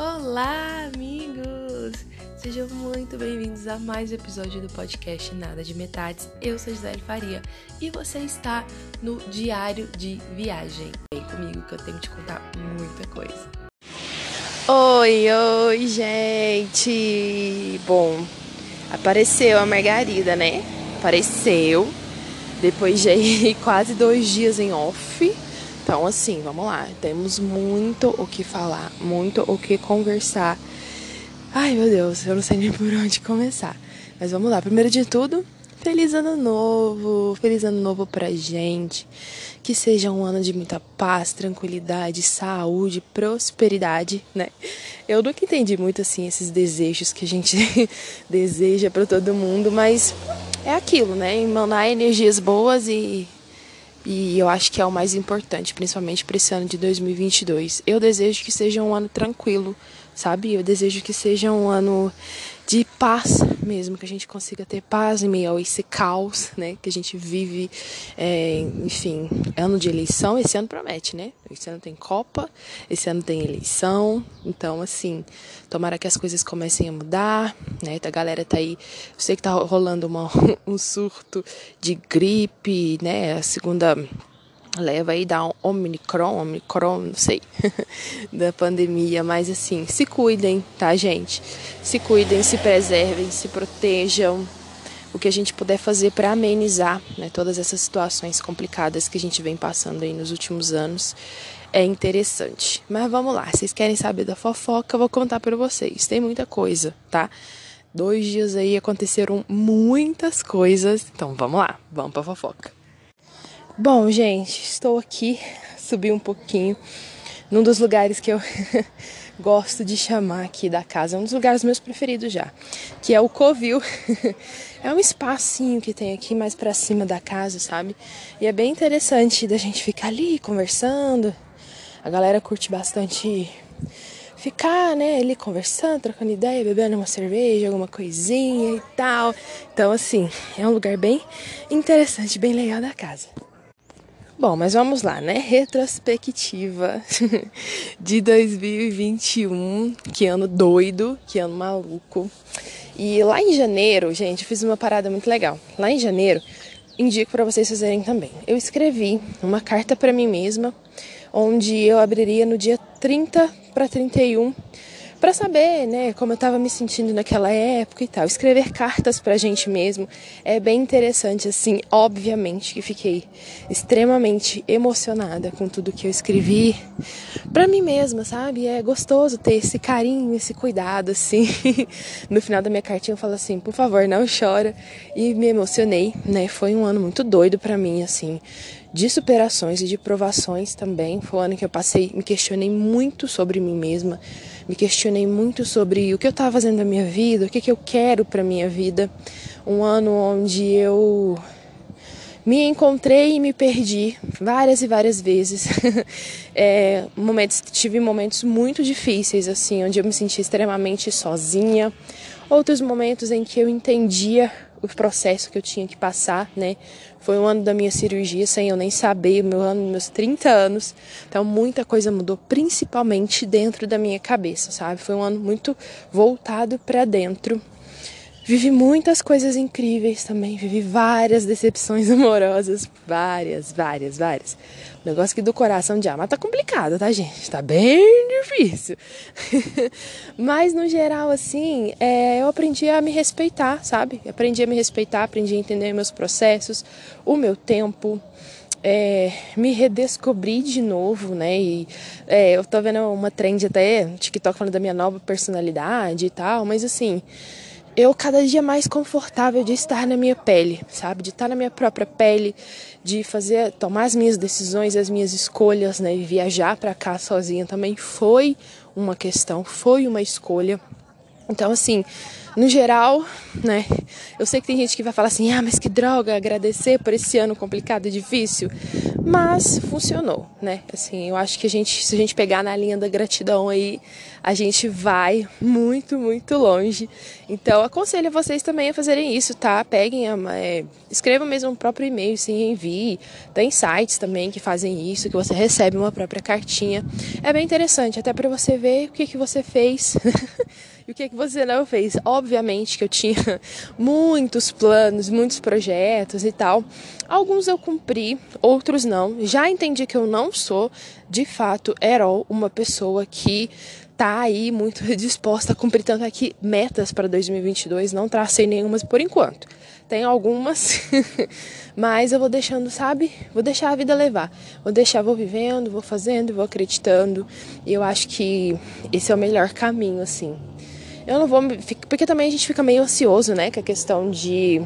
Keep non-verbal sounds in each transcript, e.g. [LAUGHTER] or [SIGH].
Olá, amigos! Sejam muito bem-vindos a mais um episódio do podcast Nada de Metades. Eu sou Gisele Faria e você está no Diário de Viagem. Vem comigo que eu tenho que te contar muita coisa. Oi, oi, gente! Bom, apareceu a Margarida, né? Apareceu depois de [LAUGHS] quase dois dias em off então, assim, vamos lá. Temos muito o que falar, muito o que conversar. Ai, meu Deus, eu não sei nem por onde começar. Mas vamos lá. Primeiro de tudo, feliz ano novo. Feliz ano novo pra gente. Que seja um ano de muita paz, tranquilidade, saúde, prosperidade, né? Eu nunca entendi muito assim esses desejos que a gente [LAUGHS] deseja para todo mundo, mas é aquilo, né? Emanar energias boas e e eu acho que é o mais importante, principalmente para esse ano de 2022. Eu desejo que seja um ano tranquilo, sabe? Eu desejo que seja um ano de paz mesmo, que a gente consiga ter paz em meio a esse caos, né? Que a gente vive, é, enfim, ano de eleição, esse ano promete, né? Esse ano tem Copa, esse ano tem eleição, então, assim, tomara que as coisas comecem a mudar, né? A galera tá aí, eu sei que tá rolando uma, [LAUGHS] um surto de gripe, né? A segunda leva aí da Omicron, Omicron, não sei, [LAUGHS] da pandemia, mas assim, se cuidem, tá, gente? Se cuidem, se preservem, se protejam. O que a gente puder fazer para amenizar né, todas essas situações complicadas que a gente vem passando aí nos últimos anos é interessante. Mas vamos lá, vocês querem saber da fofoca? Eu vou contar para vocês. Tem muita coisa, tá? Dois dias aí aconteceram muitas coisas. Então vamos lá, vamos pra fofoca. Bom, gente, estou aqui, subi um pouquinho, num dos lugares que eu [LAUGHS] gosto de chamar aqui da casa, um dos lugares meus preferidos já, que é o Covil. [LAUGHS] é um espacinho que tem aqui mais para cima da casa, sabe? E é bem interessante da gente ficar ali conversando. A galera curte bastante ficar, né, ali conversando, trocando ideia, bebendo uma cerveja, alguma coisinha e tal. Então, assim, é um lugar bem interessante, bem legal da casa. Bom, mas vamos lá, né? Retrospectiva [LAUGHS] de 2021. Que ano doido, que ano maluco. E lá em janeiro, gente, fiz uma parada muito legal. Lá em janeiro, indico para vocês fazerem também. Eu escrevi uma carta para mim mesma, onde eu abriria no dia 30 para 31 para saber, né, como eu estava me sentindo naquela época e tal. Escrever cartas para a gente mesmo é bem interessante, assim. Obviamente que fiquei extremamente emocionada com tudo que eu escrevi para mim mesma, sabe? É gostoso ter esse carinho, esse cuidado, assim. [LAUGHS] no final da minha cartinha eu falo assim, por favor, não chora. E me emocionei, né? Foi um ano muito doido para mim, assim de superações e de provações também. Foi um ano que eu passei, me questionei muito sobre mim mesma, me questionei muito sobre o que eu estava fazendo na minha vida, o que, que eu quero para minha vida. Um ano onde eu me encontrei e me perdi várias e várias vezes. [LAUGHS] é, momentos, tive momentos muito difíceis, assim, onde eu me senti extremamente sozinha. Outros momentos em que eu entendia o processo que eu tinha que passar, né? Foi um ano da minha cirurgia sem eu nem saber, meu ano, meus 30 anos. Então muita coisa mudou, principalmente dentro da minha cabeça, sabe? Foi um ano muito voltado para dentro. Vivi muitas coisas incríveis também, vivi várias decepções [LAUGHS] amorosas, várias, várias, várias. O negócio aqui do coração de amar tá complicado, tá, gente? Tá bem difícil. [LAUGHS] Mas no geral, assim, é, eu aprendi a me respeitar, sabe? Aprendi a me respeitar, aprendi a entender meus processos, o meu tempo. É, me redescobri de novo, né? E é, eu tô vendo uma trend até TikTok falando da minha nova personalidade e tal, mas assim, eu cada dia mais confortável de estar na minha pele, sabe? De estar na minha própria pele, de fazer, tomar as minhas decisões, as minhas escolhas, né? E viajar para cá sozinha também foi uma questão, foi uma escolha. Então, assim, no geral, né? Eu sei que tem gente que vai falar assim: ah, mas que droga agradecer por esse ano complicado e difícil. Mas funcionou, né? Assim, eu acho que a gente, se a gente pegar na linha da gratidão aí, a gente vai muito, muito longe. Então, aconselho vocês também a fazerem isso, tá? Peguem, é, escrevam mesmo o próprio e-mail, sim, envie. Tem sites também que fazem isso, que você recebe uma própria cartinha. É bem interessante, até para você ver o que, que você fez. [LAUGHS] e o que, que você não fez? Obviamente que eu tinha [LAUGHS] muitos planos, muitos projetos e tal. Alguns eu cumpri, outros não. Já entendi que eu não sou, de fato, herói, uma pessoa que tá aí muito [LAUGHS] disposta a cumprir tanto aqui metas para 2022. Não tracei nenhumas por enquanto. Tem algumas, [LAUGHS] mas eu vou deixando, sabe? Vou deixar a vida levar. Vou deixar, vou vivendo, vou fazendo, vou acreditando. E eu acho que esse é o melhor caminho, assim. Eu não vou. Porque também a gente fica meio ansioso, né? Com a questão de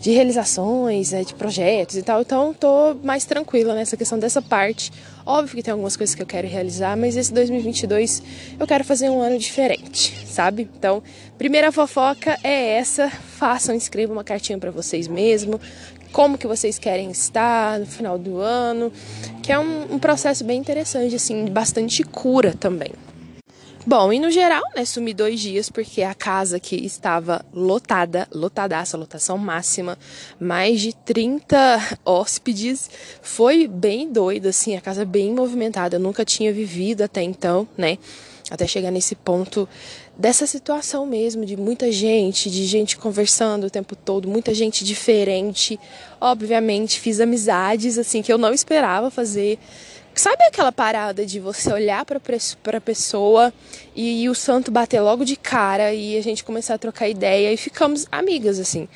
de realizações, né, de projetos e tal. Então, tô mais tranquila nessa questão dessa parte. Óbvio que tem algumas coisas que eu quero realizar, mas esse 2022 eu quero fazer um ano diferente, sabe? Então, primeira fofoca é essa. Façam, escrevam uma cartinha para vocês mesmo. Como que vocês querem estar no final do ano, que é um, um processo bem interessante, assim, bastante cura também. Bom, e no geral, né, sumi dois dias porque a casa que estava lotada, lotadaça, lotação máxima, mais de 30 [LAUGHS] hóspedes, foi bem doido, assim, a casa bem movimentada, eu nunca tinha vivido até então, né, até chegar nesse ponto dessa situação mesmo, de muita gente, de gente conversando o tempo todo, muita gente diferente, obviamente fiz amizades, assim, que eu não esperava fazer, Sabe aquela parada de você olhar para a pessoa e, o santo bater logo de cara e a gente começar a trocar ideia e ficamos amigas, assim.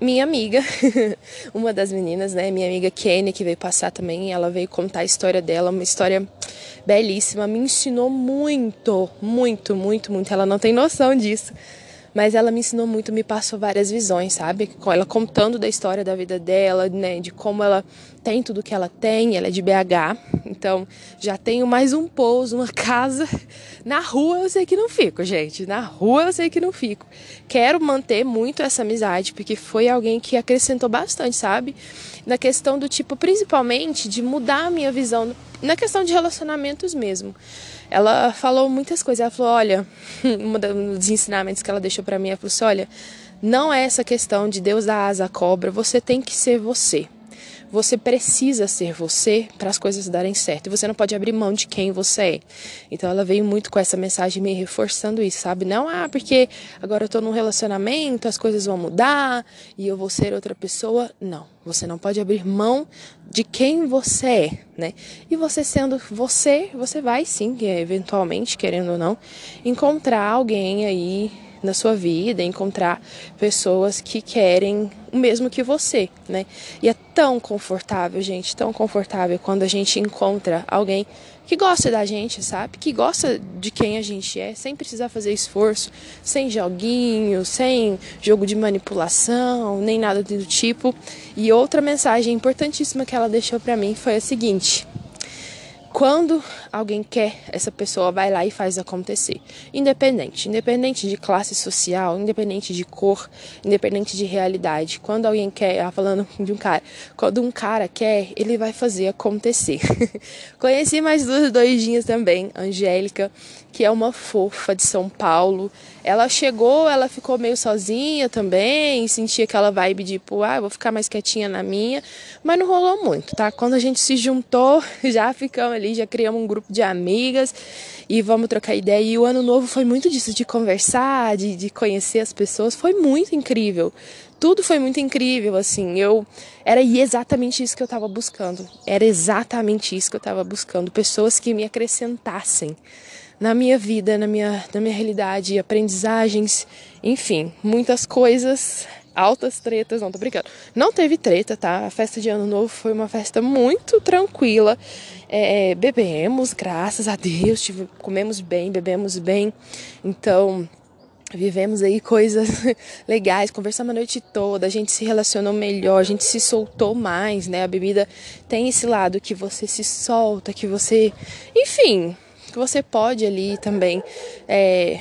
Minha amiga, [LAUGHS] uma das meninas, né, minha amiga Kenny, que veio passar também, ela veio contar a história dela, uma história belíssima, me ensinou muito, muito, muito, muito. Ela não tem noção disso mas ela me ensinou muito, me passou várias visões, sabe? Ela contando da história da vida dela, né? De como ela tem tudo que ela tem, ela é de BH, então já tenho mais um pouso, uma [LAUGHS] casa. Na rua eu sei que não fico, gente. Na rua eu sei que não fico. Quero manter muito essa amizade, porque foi alguém que acrescentou bastante, sabe? Na questão do tipo, principalmente de mudar a minha visão, na questão de relacionamentos mesmo ela falou muitas coisas. Ela falou: olha, [LAUGHS] um dos ensinamentos que ela deixou para mim, ela falou assim: olha, não é essa questão de Deus dar asa à cobra, você tem que ser você. Você precisa ser você para as coisas darem certo. E você não pode abrir mão de quem você é. Então ela veio muito com essa mensagem me reforçando isso, sabe? Não, ah, porque agora eu tô num relacionamento, as coisas vão mudar e eu vou ser outra pessoa. Não. Você não pode abrir mão de quem você é, né? E você sendo você, você vai sim, eventualmente, querendo ou não, encontrar alguém aí na sua vida, encontrar pessoas que querem o mesmo que você, né? E é tão confortável, gente, tão confortável quando a gente encontra alguém que gosta da gente, sabe? Que gosta de quem a gente é, sem precisar fazer esforço, sem joguinho, sem jogo de manipulação, nem nada do tipo. E outra mensagem importantíssima que ela deixou para mim foi a seguinte: quando alguém quer, essa pessoa vai lá e faz acontecer. Independente, independente de classe social, independente de cor, independente de realidade. Quando alguém quer, falando [LAUGHS] de um cara, quando um cara quer, ele vai fazer acontecer. [LAUGHS] Conheci mais duas doidinhas também, Angélica, que é uma fofa de São Paulo. Ela chegou, ela ficou meio sozinha também, sentia aquela vibe de, tipo, ah, vou ficar mais quietinha na minha, mas não rolou muito, tá? Quando a gente se juntou, [LAUGHS] já ficamos ali, já criamos um grupo de amigas e vamos trocar ideia. E o ano novo foi muito disso, de conversar, de, de conhecer as pessoas, foi muito incrível. Tudo foi muito incrível, assim. Eu era exatamente isso que eu estava buscando. Era exatamente isso que eu estava buscando, pessoas que me acrescentassem na minha vida, na minha, na minha realidade, aprendizagens, enfim, muitas coisas, altas tretas, não tô brincando. Não teve treta, tá? A festa de Ano Novo foi uma festa muito tranquila. É, bebemos, graças a Deus, tive, comemos bem, bebemos bem. Então, vivemos aí coisas [LAUGHS] legais, conversamos a noite toda, a gente se relacionou melhor, a gente se soltou mais, né? A bebida tem esse lado que você se solta, que você, enfim, que você pode ali também é,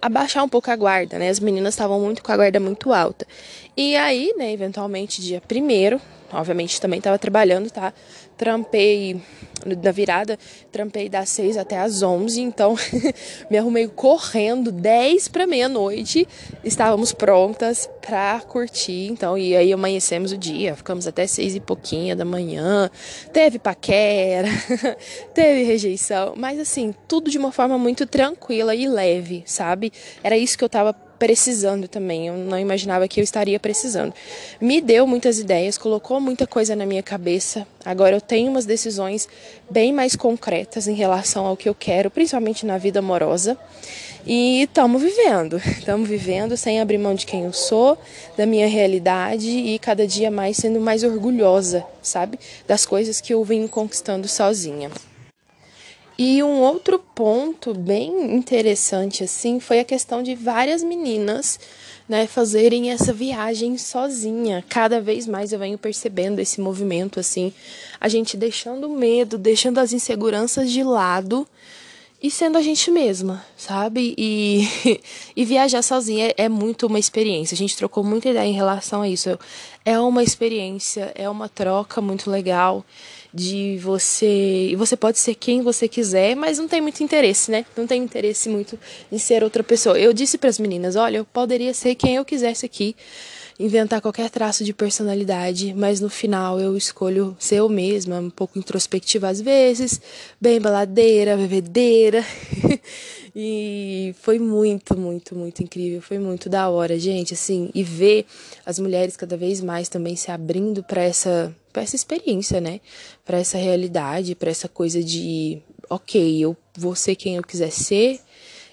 abaixar um pouco a guarda, né? As meninas estavam muito com a guarda muito alta. E aí, né, eventualmente, dia primeiro, obviamente também estava trabalhando, tá? Trampei da virada, trampei das 6 até as 11, então [LAUGHS] me arrumei correndo 10 para meia-noite. Estávamos prontas para curtir, então e aí amanhecemos o dia, ficamos até 6 e pouquinha da manhã. Teve paquera, [LAUGHS] teve rejeição, mas assim, tudo de uma forma muito tranquila e leve, sabe? Era isso que eu tava precisando também. Eu não imaginava que eu estaria precisando. Me deu muitas ideias, colocou muita coisa na minha cabeça. Agora eu tenho umas decisões bem mais concretas em relação ao que eu quero, principalmente na vida amorosa. E estamos vivendo, [LAUGHS] estamos vivendo sem abrir mão de quem eu sou, da minha realidade e cada dia mais sendo mais orgulhosa, sabe? Das coisas que eu venho conquistando sozinha. E um outro ponto bem interessante assim foi a questão de várias meninas, né, fazerem essa viagem sozinha. Cada vez mais eu venho percebendo esse movimento assim, a gente deixando o medo, deixando as inseguranças de lado e sendo a gente mesma, sabe? E, [LAUGHS] e viajar sozinha é, é muito uma experiência. A gente trocou muita ideia em relação a isso. É uma experiência, é uma troca muito legal de você. E você pode ser quem você quiser, mas não tem muito interesse, né? Não tem interesse muito em ser outra pessoa. Eu disse para as meninas: olha, eu poderia ser quem eu quisesse aqui, inventar qualquer traço de personalidade, mas no final eu escolho ser eu mesma, um pouco introspectiva às vezes, bem baladeira, bebedeira. [LAUGHS] E foi muito, muito, muito incrível. Foi muito da hora, gente. Assim, e ver as mulheres cada vez mais também se abrindo para essa, pra essa experiência, né? Para essa realidade, para essa coisa de, ok, eu vou ser quem eu quiser ser,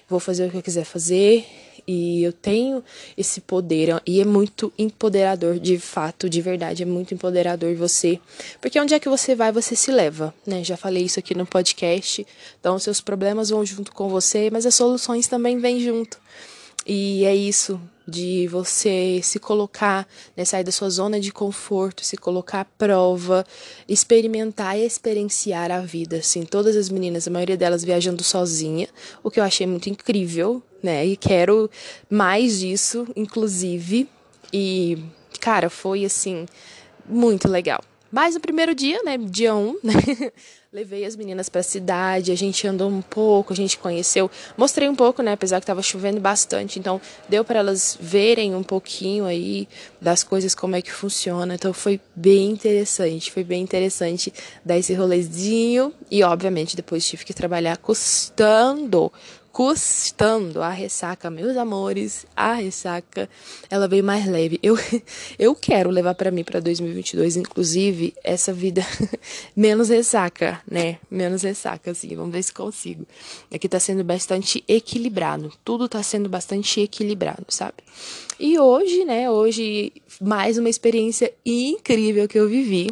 vou fazer o que eu quiser fazer, e eu tenho esse poder e é muito empoderador de fato, de verdade, é muito empoderador você, porque onde é que você vai, você se leva, né? Já falei isso aqui no podcast. Então, seus problemas vão junto com você, mas as soluções também vêm junto. E é isso, de você se colocar, né, sair da sua zona de conforto, se colocar à prova, experimentar e experienciar a vida, assim, todas as meninas, a maioria delas viajando sozinha, o que eu achei muito incrível, né, e quero mais disso, inclusive, e, cara, foi, assim, muito legal. Mas no primeiro dia, né, dia 1, um, [LAUGHS] né, levei as meninas para a cidade, a gente andou um pouco, a gente conheceu, mostrei um pouco, né, apesar que estava chovendo bastante, então deu para elas verem um pouquinho aí das coisas como é que funciona. Então foi bem interessante, foi bem interessante dar esse rolezinho e obviamente depois tive que trabalhar custando custando a ressaca, meus amores, a ressaca, ela veio mais leve. Eu, [LAUGHS] eu quero levar para mim para 2022, inclusive, essa vida [LAUGHS] menos ressaca, né? Menos ressaca, assim. Vamos ver se consigo. Aqui tá sendo bastante equilibrado. Tudo tá sendo bastante equilibrado, sabe? E hoje, né? Hoje, mais uma experiência incrível que eu vivi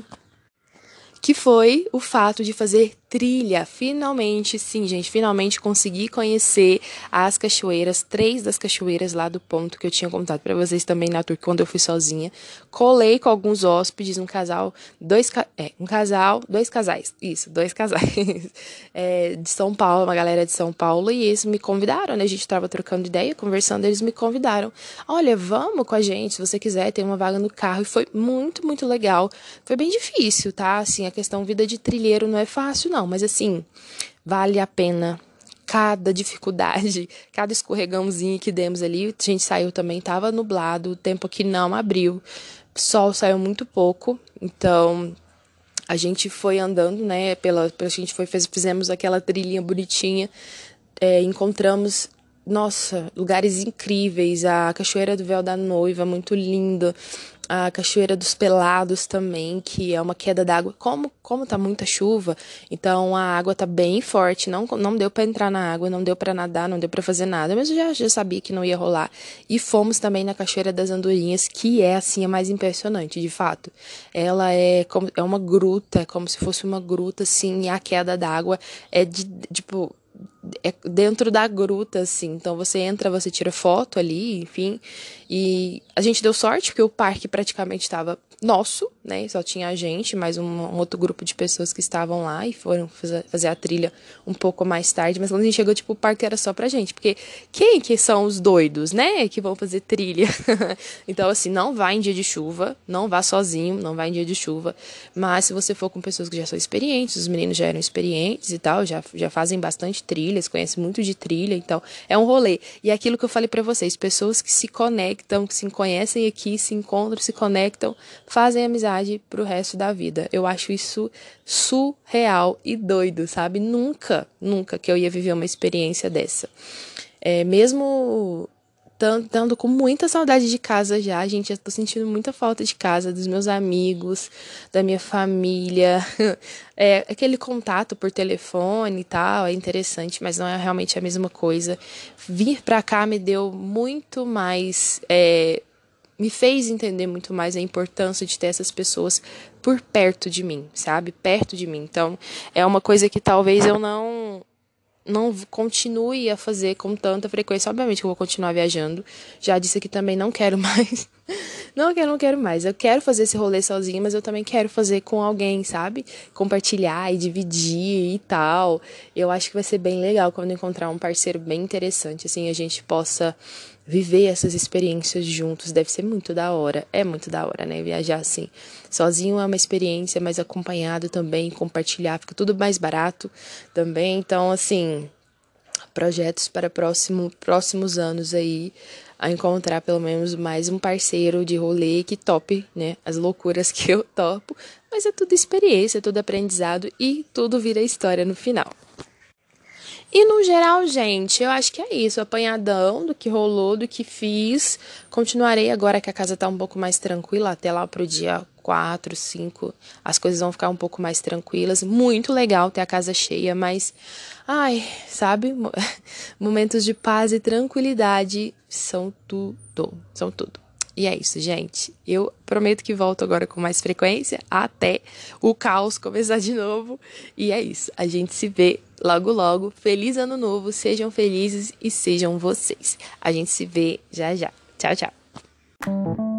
que foi o fato de fazer trilha. Finalmente, sim, gente, finalmente consegui conhecer as cachoeiras, três das cachoeiras lá do ponto que eu tinha contado para vocês também na tour quando eu fui sozinha. Colei com alguns hóspedes, um casal, dois, é, um casal, dois casais, isso, dois casais [LAUGHS] é, de São Paulo, uma galera de São Paulo, e eles me convidaram, né? A gente tava trocando ideia, conversando, eles me convidaram. Olha, vamos com a gente, se você quiser, tem uma vaga no carro, e foi muito, muito legal. Foi bem difícil, tá? Assim, a questão vida de trilheiro não é fácil, não não, mas assim, vale a pena cada dificuldade, [LAUGHS] cada escorregãozinho que demos ali. A gente saiu também, tava nublado, o tempo aqui não abriu, sol saiu muito pouco, então a gente foi andando, né? Pela, a gente foi fez, fizemos aquela trilhinha bonitinha, é, encontramos nossa, lugares incríveis, a Cachoeira do Véu da Noiva, muito linda, a Cachoeira dos Pelados também, que é uma queda d'água. Como como tá muita chuva, então a água tá bem forte, não não deu para entrar na água, não deu para nadar, não deu para fazer nada, mas eu já, já sabia que não ia rolar. E fomos também na Cachoeira das Andorinhas, que é assim a mais impressionante, de fato. Ela é como é uma gruta, como se fosse uma gruta assim, e a queda d'água é de tipo é dentro da gruta, assim. Então você entra, você tira foto ali, enfim. E a gente deu sorte, porque o parque praticamente estava nosso, né? Só tinha a gente, mais um, um, outro grupo de pessoas que estavam lá e foram fazer, a trilha um pouco mais tarde. Mas quando a gente chegou, tipo, o parque era só pra gente. Porque quem que são os doidos, né? Que vão fazer trilha. [LAUGHS] então, assim, não vá em dia de chuva, não vá sozinho, não vá em dia de chuva. Mas se você for com pessoas que já são experientes, os meninos já eram experientes e tal, já, já fazem bastante trilhas, conhecem muito de trilha, então é um rolê. E é aquilo que eu falei para vocês, pessoas que se conectam, que se conhecem aqui, se encontram, se conectam, fazem amizade pro resto da vida. Eu acho isso surreal e doido, sabe? Nunca, nunca que eu ia viver uma experiência dessa. É, mesmo estando com muita saudade de casa já, gente. Eu tô sentindo muita falta de casa, dos meus amigos, da minha família. [LAUGHS] É, aquele contato por telefone e tal é interessante, mas não é realmente a mesma coisa. Vir pra cá me deu muito mais. É, me fez entender muito mais a importância de ter essas pessoas por perto de mim, sabe? Perto de mim. Então, é uma coisa que talvez eu não não continue a fazer com tanta frequência. Obviamente que eu vou continuar viajando. Já disse que também não quero [LAUGHS] mais. não quero, não quero mais. Eu quero fazer esse rolê sozinha, mas eu também quero fazer com alguém, sabe? Compartilhar e dividir e tal. Eu acho que vai ser bem legal quando encontrar um parceiro bem interessante, assim, a gente possa viver essas experiências juntos deve ser muito da hora. É muito da hora, né? Viajar assim. Sozinho é uma experiência, mas acompanhado também, compartilhar, fica tudo mais barato também. Então, assim, projetos para próximo, próximos anos aí, a encontrar pelo menos mais um parceiro de rolê que tope, né? As loucuras que eu topo. Mas é tudo experiência, é tudo aprendizado e tudo vira história no final. E no geral, gente, eu acho que é isso. Apanhadão do que rolou, do que fiz. Continuarei agora que a casa tá um pouco mais tranquila, até lá pro dia 4, 5. As coisas vão ficar um pouco mais tranquilas. Muito legal ter a casa cheia, mas. Ai, sabe? [LAUGHS] Momentos de paz e tranquilidade são tudo. São tudo. E é isso, gente. Eu prometo que volto agora com mais frequência até o caos começar de novo. E é isso. A gente se vê logo logo. Feliz ano novo. Sejam felizes e sejam vocês. A gente se vê já já. Tchau, tchau.